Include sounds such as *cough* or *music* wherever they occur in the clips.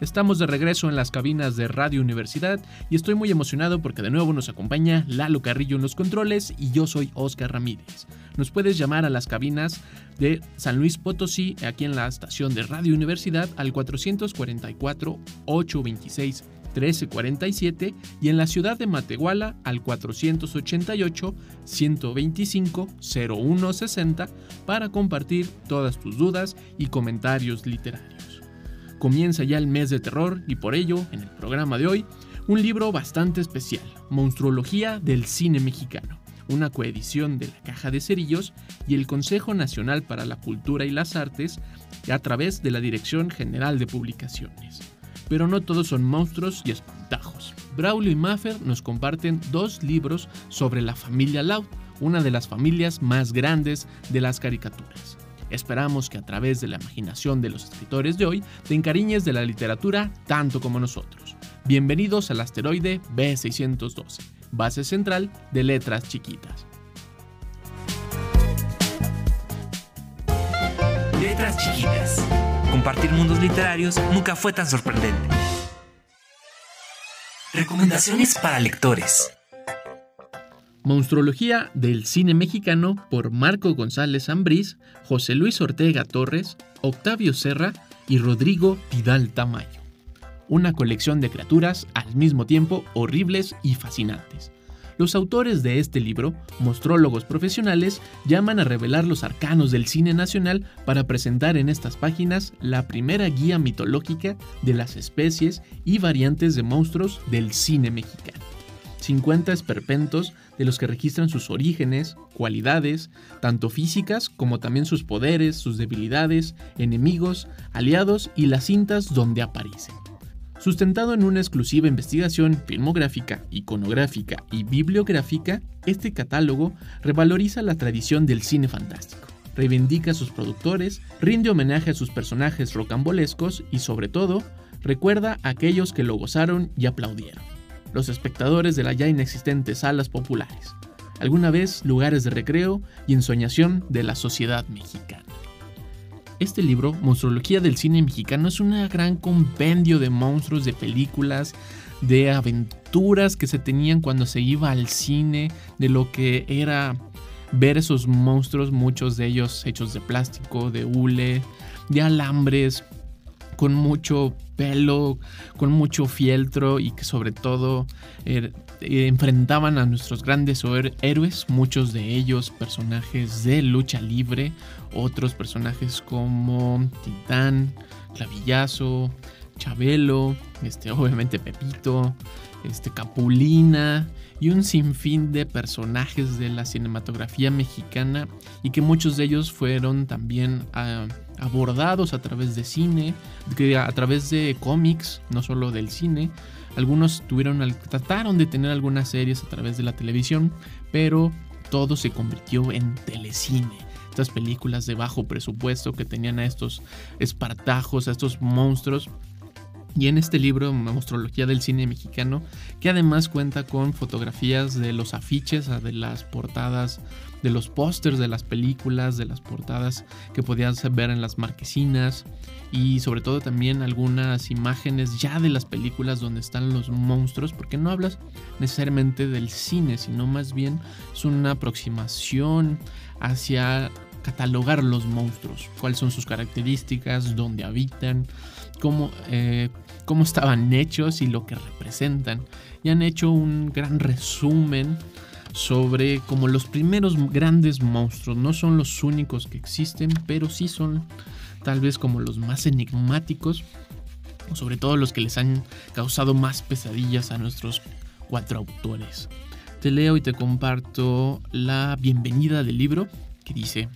Estamos de regreso en las cabinas de Radio Universidad y estoy muy emocionado porque de nuevo nos acompaña Lalo Carrillo en los controles y yo soy Oscar Ramírez. Nos puedes llamar a las cabinas de San Luis Potosí, aquí en la estación de Radio Universidad, al 444-826. 1347 y en la ciudad de Matehuala al 488-125-0160 para compartir todas tus dudas y comentarios literarios. Comienza ya el mes de terror y por ello, en el programa de hoy, un libro bastante especial, Monstruología del Cine Mexicano, una coedición de la Caja de Cerillos y el Consejo Nacional para la Cultura y las Artes a través de la Dirección General de Publicaciones. Pero no todos son monstruos y espantajos. Braulio y Maffer nos comparten dos libros sobre la familia Loud, una de las familias más grandes de las caricaturas. Esperamos que a través de la imaginación de los escritores de hoy te encariñes de la literatura tanto como nosotros. Bienvenidos al asteroide B612, base central de letras chiquitas. Letras chiquitas. Compartir mundos literarios nunca fue tan sorprendente. Recomendaciones para lectores. Monstruología del cine mexicano por Marco González Ambrís, José Luis Ortega Torres, Octavio Serra y Rodrigo Vidal Tamayo. Una colección de criaturas al mismo tiempo horribles y fascinantes. Los autores de este libro, mostrólogos profesionales, llaman a revelar los arcanos del cine nacional para presentar en estas páginas la primera guía mitológica de las especies y variantes de monstruos del cine mexicano. 50 esperpentos de los que registran sus orígenes, cualidades, tanto físicas como también sus poderes, sus debilidades, enemigos, aliados y las cintas donde aparecen. Sustentado en una exclusiva investigación filmográfica, iconográfica y bibliográfica, este catálogo revaloriza la tradición del cine fantástico, reivindica a sus productores, rinde homenaje a sus personajes rocambolescos y sobre todo, recuerda a aquellos que lo gozaron y aplaudieron, los espectadores de las ya inexistentes salas populares, alguna vez lugares de recreo y ensoñación de la sociedad mexicana. Este libro, Monstruología del Cine Mexicano, es un gran compendio de monstruos, de películas, de aventuras que se tenían cuando se iba al cine, de lo que era ver esos monstruos, muchos de ellos hechos de plástico, de hule, de alambres, con mucho pelo, con mucho fieltro y que sobre todo er, enfrentaban a nuestros grandes héroes, muchos de ellos personajes de lucha libre, otros personajes como Titán, Clavillazo, Chabelo, este, obviamente Pepito, este, Capulina y un sinfín de personajes de la cinematografía mexicana y que muchos de ellos fueron también ah, abordados a través de cine, a través de cómics, no solo del cine. Algunos tuvieron, trataron de tener algunas series a través de la televisión, pero todo se convirtió en telecine. Estas películas de bajo presupuesto que tenían a estos espartajos, a estos monstruos, y en este libro, Monstrología del Cine Mexicano, que además cuenta con fotografías de los afiches, de las portadas, de los pósters de las películas, de las portadas que podías ver en las marquesinas y sobre todo también algunas imágenes ya de las películas donde están los monstruos, porque no hablas necesariamente del cine, sino más bien es una aproximación hacia catalogar los monstruos, cuáles son sus características, dónde habitan, cómo, eh, cómo estaban hechos y lo que representan. Y han hecho un gran resumen sobre como los primeros grandes monstruos. No son los únicos que existen, pero sí son tal vez como los más enigmáticos, sobre todo los que les han causado más pesadillas a nuestros cuatro autores. Te leo y te comparto la bienvenida del libro que dice,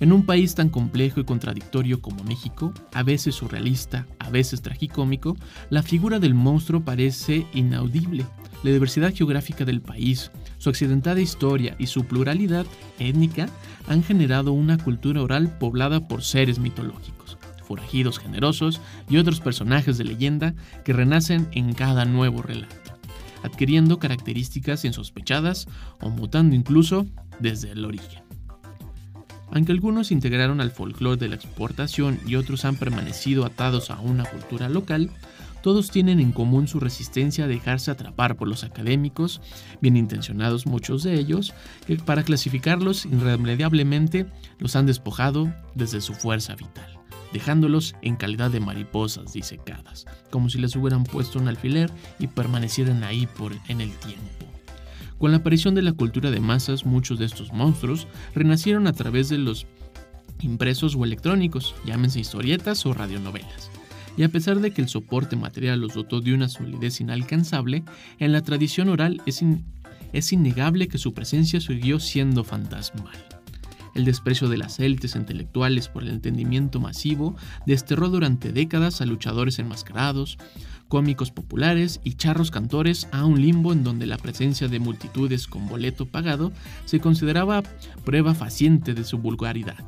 en un país tan complejo y contradictorio como México, a veces surrealista, a veces tragicómico, la figura del monstruo parece inaudible. La diversidad geográfica del país, su accidentada historia y su pluralidad étnica han generado una cultura oral poblada por seres mitológicos, forajidos generosos y otros personajes de leyenda que renacen en cada nuevo relato, adquiriendo características insospechadas o mutando incluso desde el origen. Aunque algunos integraron al folclore de la exportación y otros han permanecido atados a una cultura local, todos tienen en común su resistencia a dejarse atrapar por los académicos, bien intencionados muchos de ellos, que para clasificarlos irremediablemente los han despojado desde su fuerza vital, dejándolos en calidad de mariposas disecadas, como si les hubieran puesto un alfiler y permanecieran ahí por en el tiempo. Con la aparición de la cultura de masas, muchos de estos monstruos renacieron a través de los impresos o electrónicos, llámense historietas o radionovelas. Y a pesar de que el soporte material los dotó de una solidez inalcanzable, en la tradición oral es, es innegable que su presencia siguió siendo fantasmal. El desprecio de las élites intelectuales por el entendimiento masivo desterró durante décadas a luchadores enmascarados, cómicos populares y charros cantores a un limbo en donde la presencia de multitudes con boleto pagado se consideraba prueba faciente de su vulgaridad,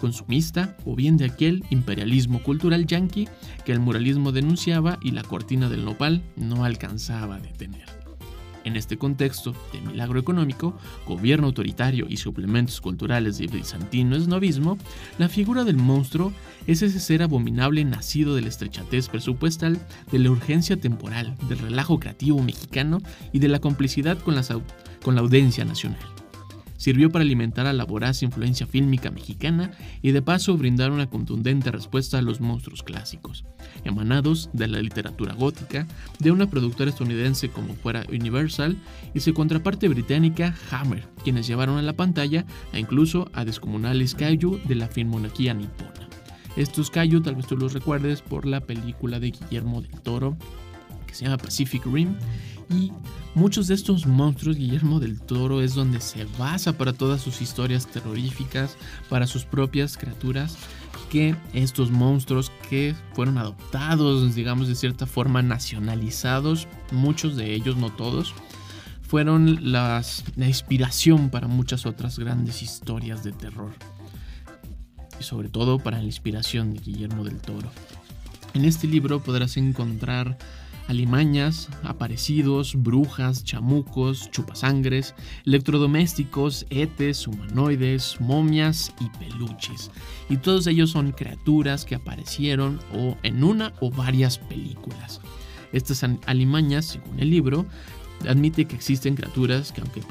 consumista o bien de aquel imperialismo cultural yanqui que el muralismo denunciaba y la cortina del nopal no alcanzaba a detener. En este contexto de milagro económico, gobierno autoritario y suplementos culturales de bizantino esnovismo, la figura del monstruo es ese ser abominable nacido de la estrechatez presupuestal, de la urgencia temporal, del relajo creativo mexicano y de la complicidad con, con la audiencia nacional sirvió para alimentar a la voraz influencia fílmica mexicana y de paso brindar una contundente respuesta a los monstruos clásicos, emanados de la literatura gótica, de una productora estadounidense como fuera Universal y su contraparte británica Hammer, quienes llevaron a la pantalla a incluso a descomunales kaiju de la filmonarquía nipona. Estos kaiju tal vez tú los recuerdes por la película de Guillermo del Toro que se llama Pacific Rim y muchos de estos monstruos Guillermo del Toro es donde se basa para todas sus historias terroríficas, para sus propias criaturas, que estos monstruos que fueron adoptados, digamos de cierta forma nacionalizados, muchos de ellos, no todos, fueron las, la inspiración para muchas otras grandes historias de terror. Y sobre todo para la inspiración de Guillermo del Toro. En este libro podrás encontrar alimañas, aparecidos, brujas, chamucos, chupasangres, electrodomésticos, etes, humanoides, momias y peluches. Y todos ellos son criaturas que aparecieron o en una o varias películas. Estas alimañas, según el libro, admite que existen criaturas que aunque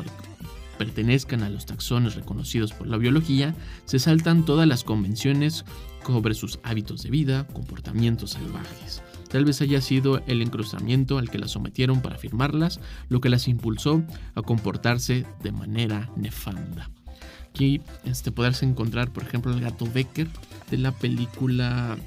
pertenezcan a los taxones reconocidos por la biología, se saltan todas las convenciones sobre sus hábitos de vida, comportamientos salvajes. Tal vez haya sido el encruzamiento al que las sometieron para firmarlas lo que las impulsó a comportarse de manera nefanda. Aquí este, podrás encontrar, por ejemplo, el gato Becker de la película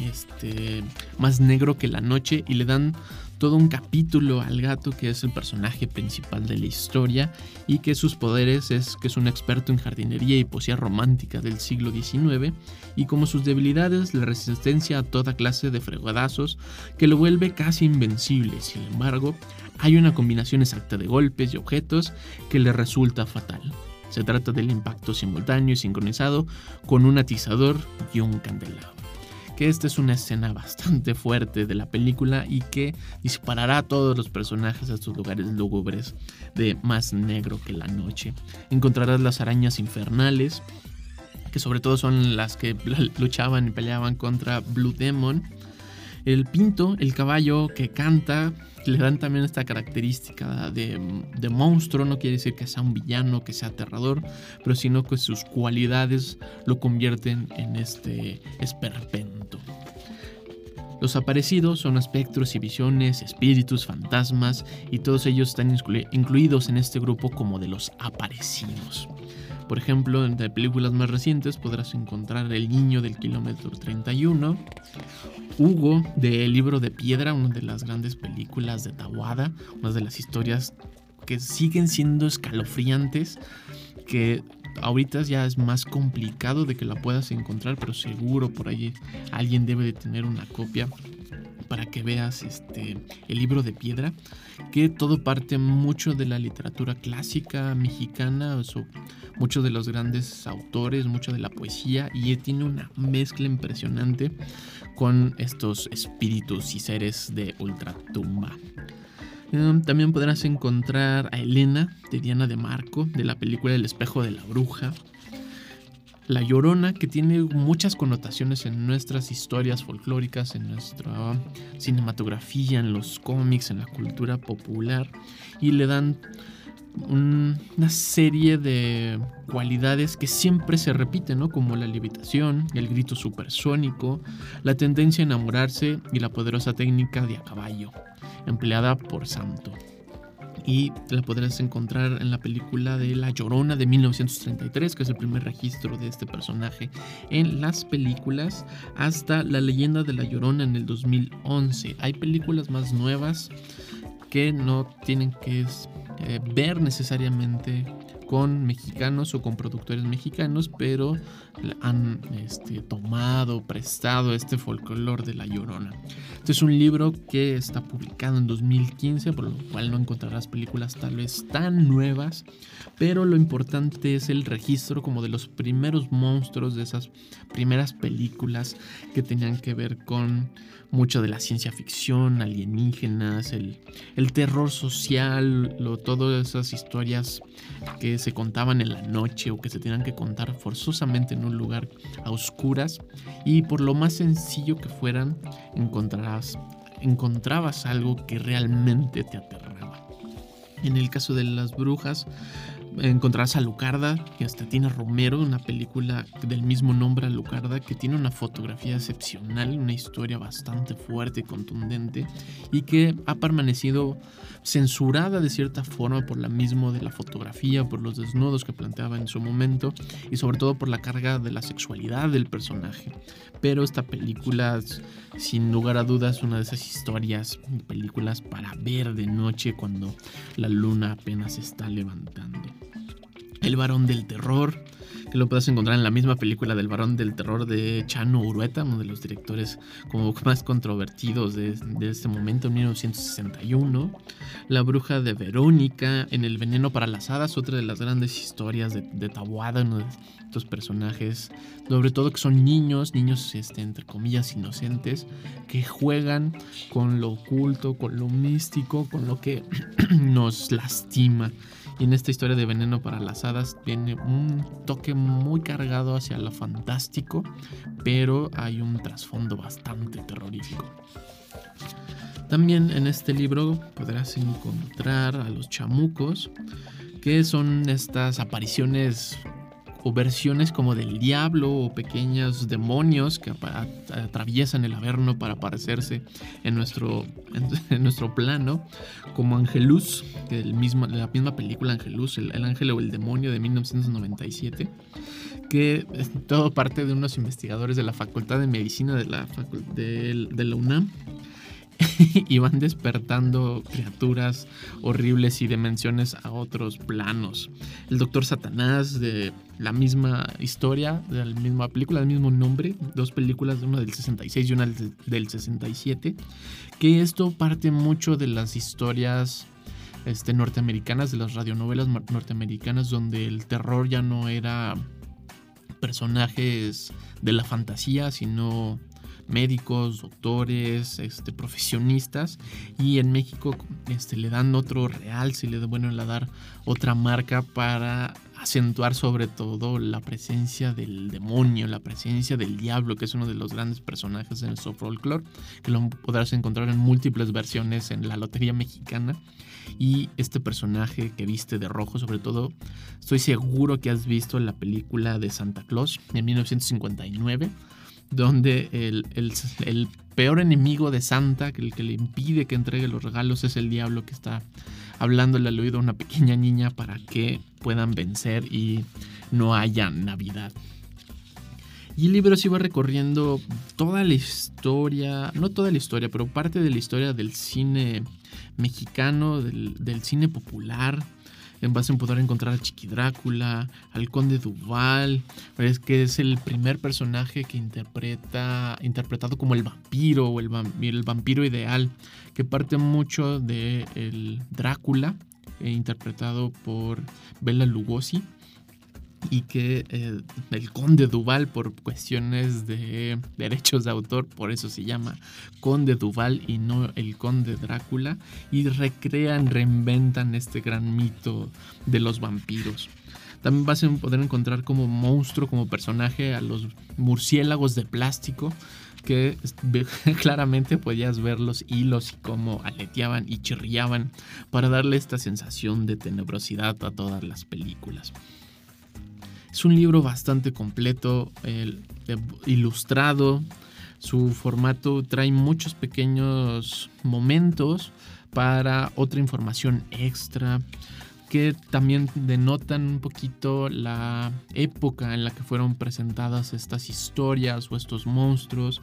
este, Más negro que la noche y le dan todo un capítulo al gato que es el personaje principal de la historia y que sus poderes es que es un experto en jardinería y poesía romántica del siglo XIX y como sus debilidades la resistencia a toda clase de fregadazos que lo vuelve casi invencible. Sin embargo, hay una combinación exacta de golpes y objetos que le resulta fatal. Se trata del impacto simultáneo y sincronizado con un atizador y un candelabro que esta es una escena bastante *laughs* fuerte de la película y que disparará a todos los personajes a estos lugares lúgubres de más negro que la noche. Encontrarás las arañas infernales, que sobre todo son las que *laughs* luchaban y peleaban contra Blue Demon. El pinto, el caballo que canta, le dan también esta característica de, monstruo, no quiere decir que sea un villano, que sea aterrador, pero sino que sus cualidades lo convierten en este esperpento. Los aparecidos son espectros y visiones, espíritus, fantasmas, y todos ellos están incluidos en este grupo como de los aparecidos. Por ejemplo, entre películas más recientes podrás encontrar El Niño del Kilómetro 31, Hugo de El Libro de Piedra, una de las grandes películas de Tawada, una de las historias que siguen siendo escalofriantes, que ahorita ya es más complicado de que la puedas encontrar, pero seguro por ahí alguien debe de tener una copia para que veas este el libro de piedra, que todo parte mucho de la literatura clásica mexicana, o muchos de los grandes autores, mucho de la poesía y tiene una mezcla impresionante con estos espíritus y seres de ultratumba. Em, también podrás encontrar a Elena de Diana de Marco de la película El espejo de la bruja. La Llorona, que tiene muchas connotaciones en nuestras historias folclóricas, en nuestra cinematografía, en los cómics, en la cultura popular, y le dan una serie de cualidades que siempre se repiten, ¿no? Como la levitación, el grito supersónico, la tendencia a enamorarse y la poderosa técnica de a caballo empleada por Santo. Y la podrás encontrar en la película de La Llorona de 1933, que es el primer registro de este personaje en las películas, hasta La leyenda de La Llorona en el 2011. Hay películas más nuevas que no tienen que eh, ver necesariamente con mexicanos o con productores mexicanos, pero han este, tomado, prestado este folclore de La Llorona. Este es un libro que está publicado en 2015, por lo cual no encontrarás películas tal vez tan nuevas, pero lo importante es el registro como de los primeros monstruos de esas primeras películas que tenían que ver con mucho de la ciencia ficción, alienígenas, el, el terror social, lo, todas esas historias que se contaban en la noche o que se tenían que contar forzosamente en un lugar a oscuras y por lo más sencillo que fueran encontrarás, encontrabas algo que realmente te aterraba. En el caso de las brujas, encontrarás a Lucarda y hasta tiene Romero, una película del mismo nombre, Lucarda, que tiene una fotografía excepcional, una historia bastante fuerte y contundente y que ha permanecido censurada de cierta forma por la misma de la fotografía, por los desnudos que planteaba en su momento y sobre todo por la carga de la sexualidad del personaje. Pero esta película, sin lugar a dudas, una de esas historias, películas para ver de noche cuando la luna apenas se está levantando. El varón del terror, que lo puedes encontrar en la misma película del varón del terror de Chano Urueta, uno de los directores como más controvertidos de, este momento, en 1961. La bruja de Verónica, en El veneno para las hadas, otra de las grandes historias de, de Tabuada, uno de estos personajes, sobre todo que son niños, niños este, entre comillas inocentes, que juegan con lo oculto, con lo místico, con lo que *clears throat* nos lastima. Y en esta historia de Veneno para las Hadas tiene un toque muy cargado hacia lo fantástico, pero hay un trasfondo bastante terrorífico. También en este libro podrás encontrar a los chamucos, que son estas apariciones o versiones como del diablo o pequeños demonios que atraviesan el averno para aparecerse en nuestro, en, *laughs* nuestro plano, como Angelus, el mismo, la misma película Angelus, el, ángel o el demonio de 1997, que todo parte de unos investigadores de la Facultad de Medicina de la, de la UNAM *laughs* y van despertando criaturas horribles y dimensiones a otros planos. El Doctor Satanás de la misma historia, de la misma película, del mismo nombre, dos películas, una del 66 y una del 67, que esto parte mucho de las historias este, norteamericanas, de las radionovelas norteamericanas, donde el terror ya no era personajes de la fantasía, sino médicos, doctores, este, profesionistas y en México este, le dan otro real, si le bueno le dar otra marca para acentuar sobre todo la presencia del demonio, la presencia del diablo, que es uno de los grandes personajes de nuestro folclore, que lo podrás encontrar en múltiples versiones en la lotería mexicana. Y este personaje que viste de rojo, sobre todo, estoy seguro que has visto la película de Santa Claus en 1959 donde el, peor enemigo de Santa, que el que le impide que entregue los regalos es el diablo que está hablándole al oído a una pequeña niña para que puedan vencer y no haya Navidad. Y el libro se iba recorriendo toda la historia, no toda la historia, pero parte de la historia del cine mexicano, del, del cine popular, vas a poder encontrar a Chiqui Drácula, al Conde Duval, es que es el primer personaje que interpreta, interpretado como el vampiro o el, el vampiro ideal, que parte mucho de el Drácula, eh, interpretado por Bela Lugosi y que eh, el conde Duval por cuestiones de derechos de autor, por eso se llama conde Duval y no el conde Drácula, y recrean, reinventan este gran mito de los vampiros. También vas a poder encontrar como monstruo, como personaje a los murciélagos de plástico, que *laughs* claramente podías ver los hilos y cómo aleteaban y chirriaban para darle esta sensación de tenebrosidad a todas las películas. Es un libro bastante completo, ilustrado. Su formato trae muchos pequeños momentos para otra información extra que también denotan un poquito la época en la que fueron presentadas estas historias o estos monstruos,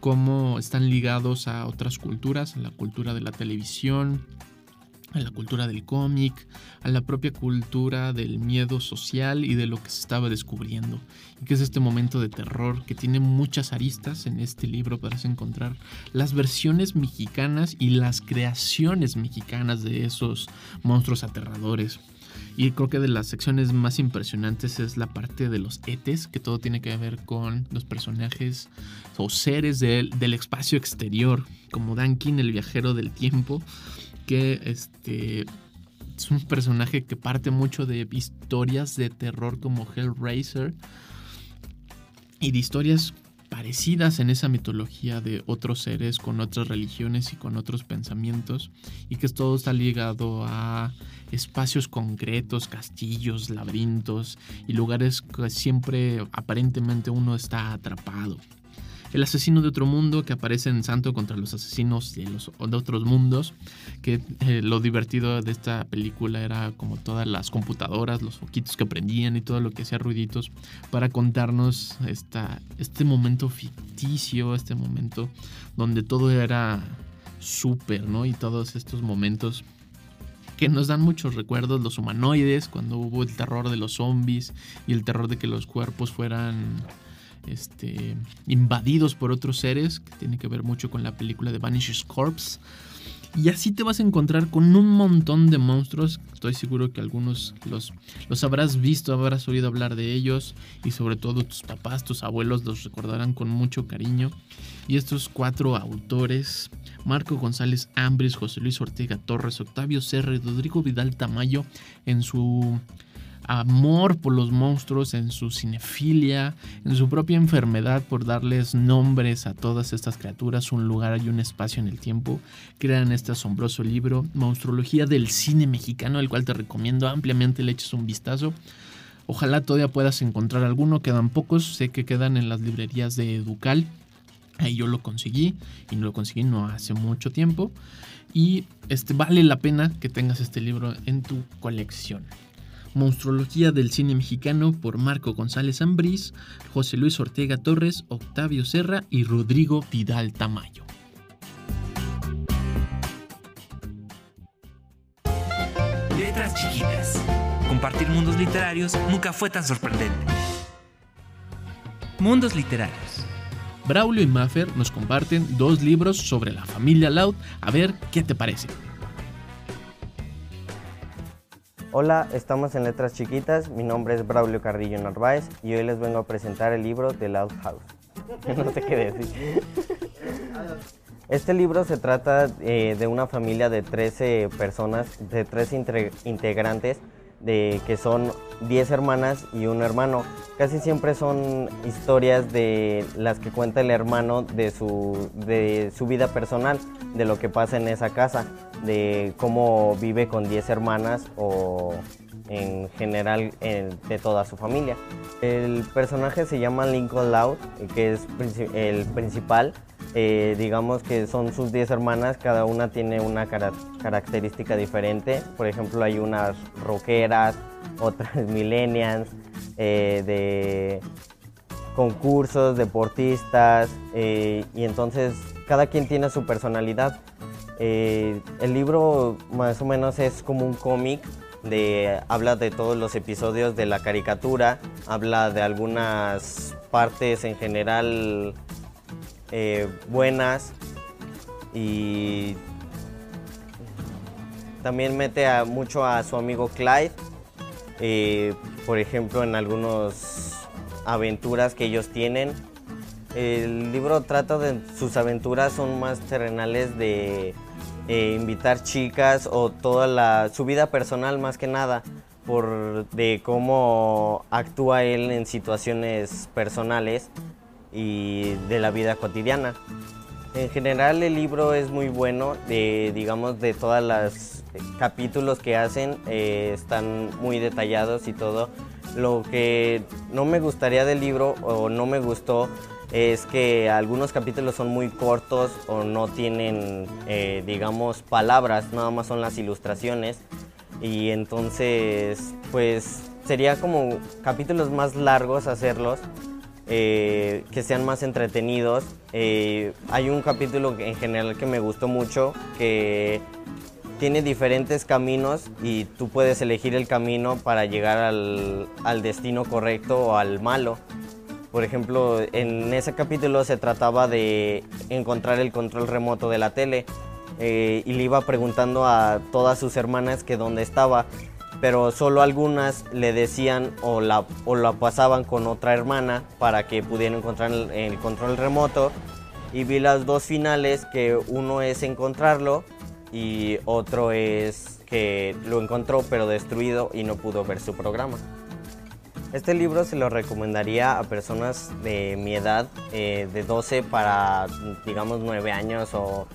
cómo están ligados a otras culturas, a la cultura de la televisión, a la cultura del cómic, a la propia cultura del miedo social y de lo que se estaba descubriendo. Y que es este momento de terror que tiene muchas aristas. En este libro podrás encontrar las versiones mexicanas y las creaciones mexicanas de esos monstruos aterradores. Y creo que de las secciones más impresionantes es la parte de los etes, que todo tiene que ver con los personajes o seres del, del espacio exterior, como Dankin, el viajero del tiempo, que este es un personaje que parte mucho de historias de terror como Hellraiser y de historias parecidas en esa mitología de otros seres con otras religiones y con otros pensamientos y que todo está ligado a espacios concretos, castillos, laberintos y lugares que siempre aparentemente uno está atrapado el asesino de otro mundo que aparece en Santo contra los asesinos de, otros mundos, que eh, lo divertido de esta película era como todas las computadoras, los foquitos que prendían y todo lo que hacía ruiditos para contarnos esta, este momento ficticio, este momento donde todo era súper, ¿no? Y todos estos momentos que nos dan muchos recuerdos, los humanoides, cuando hubo el terror de los zombies y el terror de que los cuerpos fueran este, invadidos por otros seres, que tiene que ver mucho con la película de Vanishes Corpse. Y así te vas a encontrar con un montón de monstruos. Estoy seguro que algunos los, los habrás visto, habrás oído hablar de ellos. Y sobre todo tus papás, tus abuelos los recordarán con mucho cariño. Y estos cuatro autores, Marco González Ambris, José Luis Ortega Torres, Octavio Serra y Rodrigo Vidal Tamayo, en su amor por los monstruos, en su cinefilia, en su propia enfermedad por darles nombres a todas estas criaturas, un lugar y un espacio en el tiempo, crean este asombroso libro, Monstruología del cine mexicano, el cual te recomiendo ampliamente le eches un vistazo. Ojalá todavía puedas encontrar alguno, quedan pocos, sé que quedan en las librerías de Educal. Ahí yo lo conseguí y no lo conseguí no hace mucho tiempo. Y este, vale la pena que tengas este libro en tu colección. Monstruología del cine mexicano por Marco González Ambrís, José Luis Ortega Torres, Octavio Serra y Rodrigo Vidal Tamayo. Letras chiquitas. Compartir mundos literarios nunca fue tan sorprendente. Mundos literarios. Braulio y Maffer nos comparten dos libros sobre la familia Loud. A ver qué te parece. Hola, estamos en Letras Chiquitas. Mi nombre es Braulio Carrillo Narváez y hoy les vengo a presentar el libro The Loud House. *laughs* no sé qué decir. Este libro se trata eh, de una familia de 13 personas, de 13 integrantes de que son 10 hermanas y un hermano. Casi siempre son historias de las que cuenta el hermano de su, de su vida personal, de lo que pasa en esa casa, de cómo vive con 10 hermanas o en general de toda su familia. El personaje se llama Lincoln Loud, que es el principal. Eh, digamos que son sus 10 hermanas, cada una tiene una característica diferente. Por ejemplo, hay unas rockeras, otras *laughs* millennials, eh, de concursos, deportistas, y entonces cada quien tiene su personalidad. el libro más o menos es como un cómic de, habla de todos los episodios de la caricatura, habla de algunas partes en general eh, buenas y también mete mucho a su amigo Clyde, eh, por ejemplo en algunas aventuras que ellos tienen. El libro trata de sus aventuras son más terrenales de eh, invitar chicas o toda la, su vida personal más que nada, por de cómo actúa él en situaciones personales y de la vida cotidiana. En general el libro es muy bueno, de, digamos de todos los capítulos que hacen eh, están muy detallados y todo. Lo que no me gustaría del libro o no me gustó es que algunos capítulos son muy cortos o no tienen, eh, digamos, palabras, nada más son las ilustraciones. Y entonces, pues sería como capítulos más largos hacerlos, eh, que sean más entretenidos. Eh, hay un capítulo en general que me gustó mucho, que tiene diferentes caminos y tú puedes elegir el camino para llegar al, destino correcto o al malo. Por ejemplo, en ese capítulo se trataba de encontrar el control remoto de la tele eh, y le iba preguntando a todas sus hermanas que dónde estaba, pero solo algunas le decían o la, o la pasaban con otra hermana para que pudieran encontrar el, control remoto. Y vi las dos finales que uno es encontrarlo y otro es que lo encontró pero destruido y no pudo ver su programa. Este libro se lo recomendaría a personas de mi edad, eh, de 12 para, digamos, 9 años o...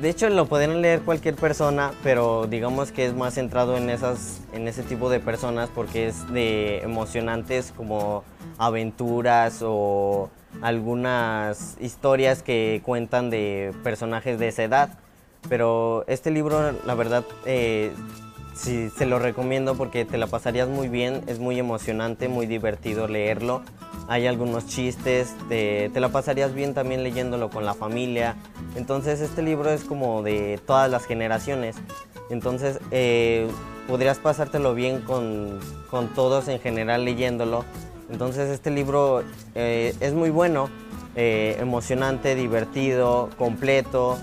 De hecho, lo pueden leer cualquier persona, pero digamos que es más centrado en, esas, en ese tipo de personas porque es de emocionantes como aventuras o algunas historias que cuentan de personajes de esa edad. Pero este libro, la verdad, eh, Sí, se lo recomiendo porque te la pasarías muy bien, es muy emocionante, muy divertido leerlo. Hay algunos chistes, te, la pasarías bien también leyéndolo con la familia. Entonces este libro es como de todas las generaciones. Entonces eh, podrías pasártelo bien con, todos en general leyéndolo. Entonces este libro eh, es muy bueno, eh, emocionante, divertido, completo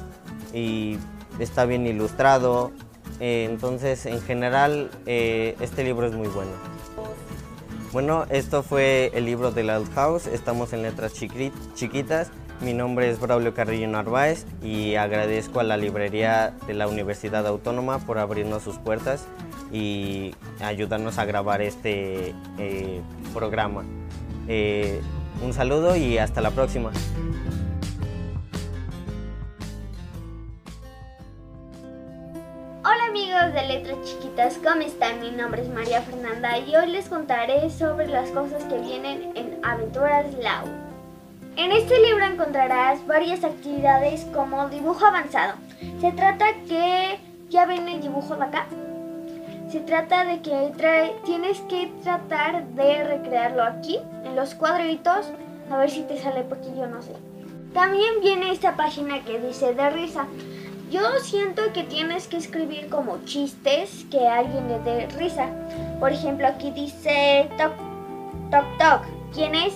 y está bien ilustrado. Entonces, en general, este libro es muy bueno. Bueno, esto fue el libro de la House. Estamos en letras chiquitas. Mi nombre es Braulio Carrillo Narváez y agradezco a la librería de la Universidad Autónoma por abrirnos sus puertas y ayudarnos a grabar este eh, programa. un saludo y hasta la próxima. Letras Chiquitas, ¿cómo están? Mi nombre es María Fernanda y hoy les contaré sobre las cosas que vienen en Aventuras Lau. En este libro encontrarás varias actividades como dibujo avanzado. Se trata que ya ven el dibujo de acá. Se trata de que tienes que tratar de recrearlo aquí, en los cuadritos, a ver si te sale porque yo no sé. También viene esta página que dice de risa. Yo siento que tienes que escribir como chistes que a alguien le dé risa. Por ejemplo, aquí dice toc, toc, toc. ¿Quién es?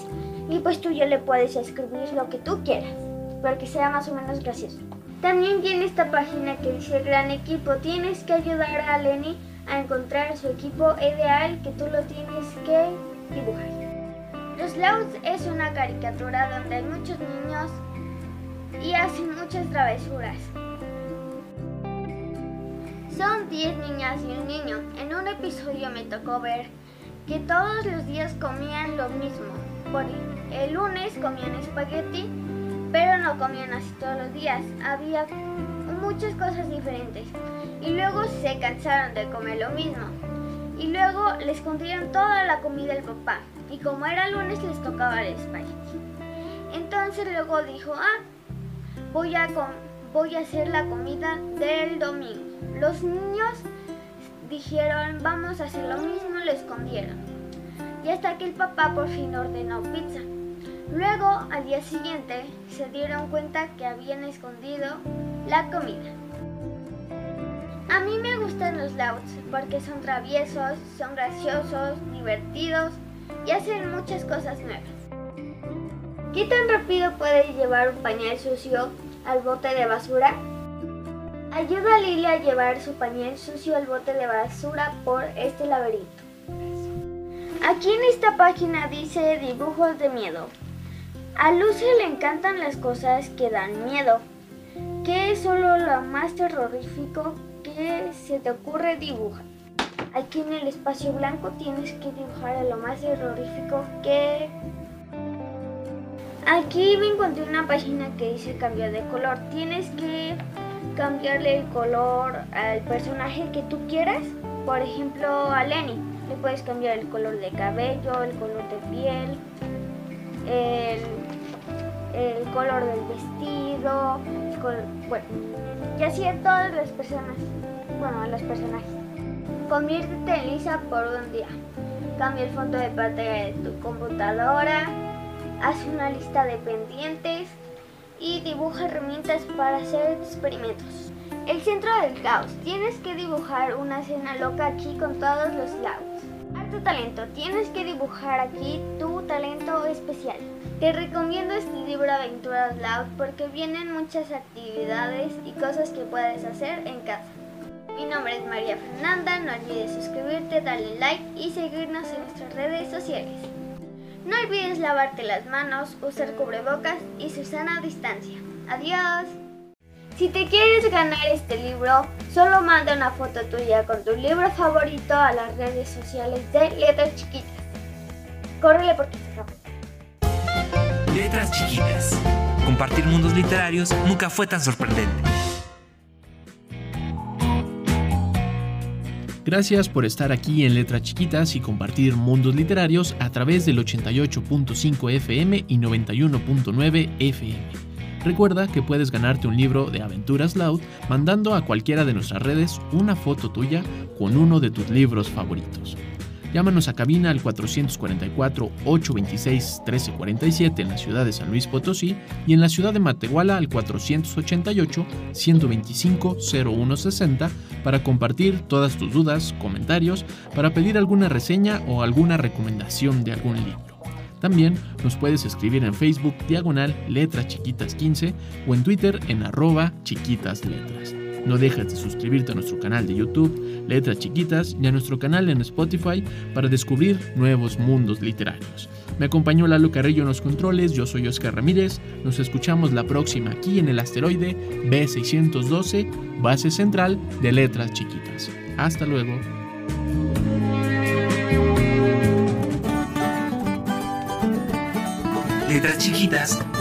Y pues tú ya le puedes escribir lo que tú quieras, para que sea más o menos gracioso. También tiene esta página que dice gran equipo. Tienes que ayudar a Lenny a encontrar su equipo ideal que tú lo tienes que dibujar. Los Louds es una caricatura donde hay muchos niños y hacen muchas travesuras. Son 10 niñas y un niño. En un episodio me tocó ver que todos los días comían lo mismo. Por el lunes comían espagueti, pero no comían así todos los días. Había muchas cosas diferentes. Y luego se cansaron de comer lo mismo. Y luego les escondieron toda la comida del papá. Y como era lunes les tocaba el espagueti. Entonces luego dijo, ah, voy a, voy a hacer la comida del domingo. Los niños dijeron, vamos a hacer lo mismo, lo escondieron. Y hasta que el papá por fin ordenó pizza. Luego, al día siguiente, se dieron cuenta que habían escondido la comida. A mí me gustan los louds porque son traviesos, son graciosos, divertidos y hacen muchas cosas nuevas. ¿Qué tan rápido puede llevar un pañal sucio al bote de basura? Ayuda a Lily a llevar su pañal sucio al bote de basura por este laberinto. Aquí en esta página dice dibujos de miedo. A Lucy le encantan las cosas que dan miedo. ¿Qué es solo lo más terrorífico que se te ocurre dibujar? Aquí en el espacio blanco tienes que dibujar a lo más terrorífico que... Aquí me encontré una página que dice cambio de color. Tienes que cambiarle el color al personaje que tú quieras. Por ejemplo, a Lenny. Le puedes cambiar el color de cabello, el color de piel, el el color del vestido, bueno, y así a todas las personas, bueno, a los personajes. Conviértete en Lisa por un día. Cambia el fondo de pantalla de tu computadora, haz una lista de pendientes y dibuja herramientas para hacer experimentos. El centro del caos. Tienes que dibujar una escena loca aquí con todos los lados. Arte talento. Tienes que dibujar aquí tu talento especial. Te recomiendo este libro Aventuras Loud porque vienen muchas actividades y cosas que puedes hacer en casa. Mi nombre es María Fernanda, no olvides suscribirte, darle like y seguirnos en nuestras redes sociales. No olvides lavarte las manos, usar cubrebocas y su sana distancia. Adiós. Si te quieres ganar este libro, solo manda una foto tuya con tu libro favorito a las redes sociales de Letras Chiquitas. Córrele porque se acaba. Letras chiquitas. Compartir mundos literarios nunca fue tan sorprendente. Gracias por estar aquí en Letras Chiquitas y compartir mundos literarios a través del 88.5 FM y 91.9 FM. Recuerda que puedes ganarte un libro de aventuras loud mandando a cualquiera de nuestras redes una foto tuya con uno de tus libros favoritos. Llámanos a cabina al 444-826-1347 en la ciudad de San Luis Potosí y en la ciudad de Matehuala al 488-125-0160 para compartir todas tus dudas, comentarios, para pedir alguna reseña o alguna recomendación de algún libro. También nos puedes escribir en Facebook diagonal letras chiquitas 15 o en Twitter en arroba chiquitas. No dejes de suscribirte a nuestro canal de YouTube, Letras Chiquitas, y a nuestro canal en Spotify para descubrir nuevos mundos literarios. Me acompañó Lalo Carrillo en los controles, yo soy Oscar Ramírez, nos escuchamos la próxima aquí en el asteroide B612, base central de Letras Chiquitas. Hasta luego. Letras Chiquitas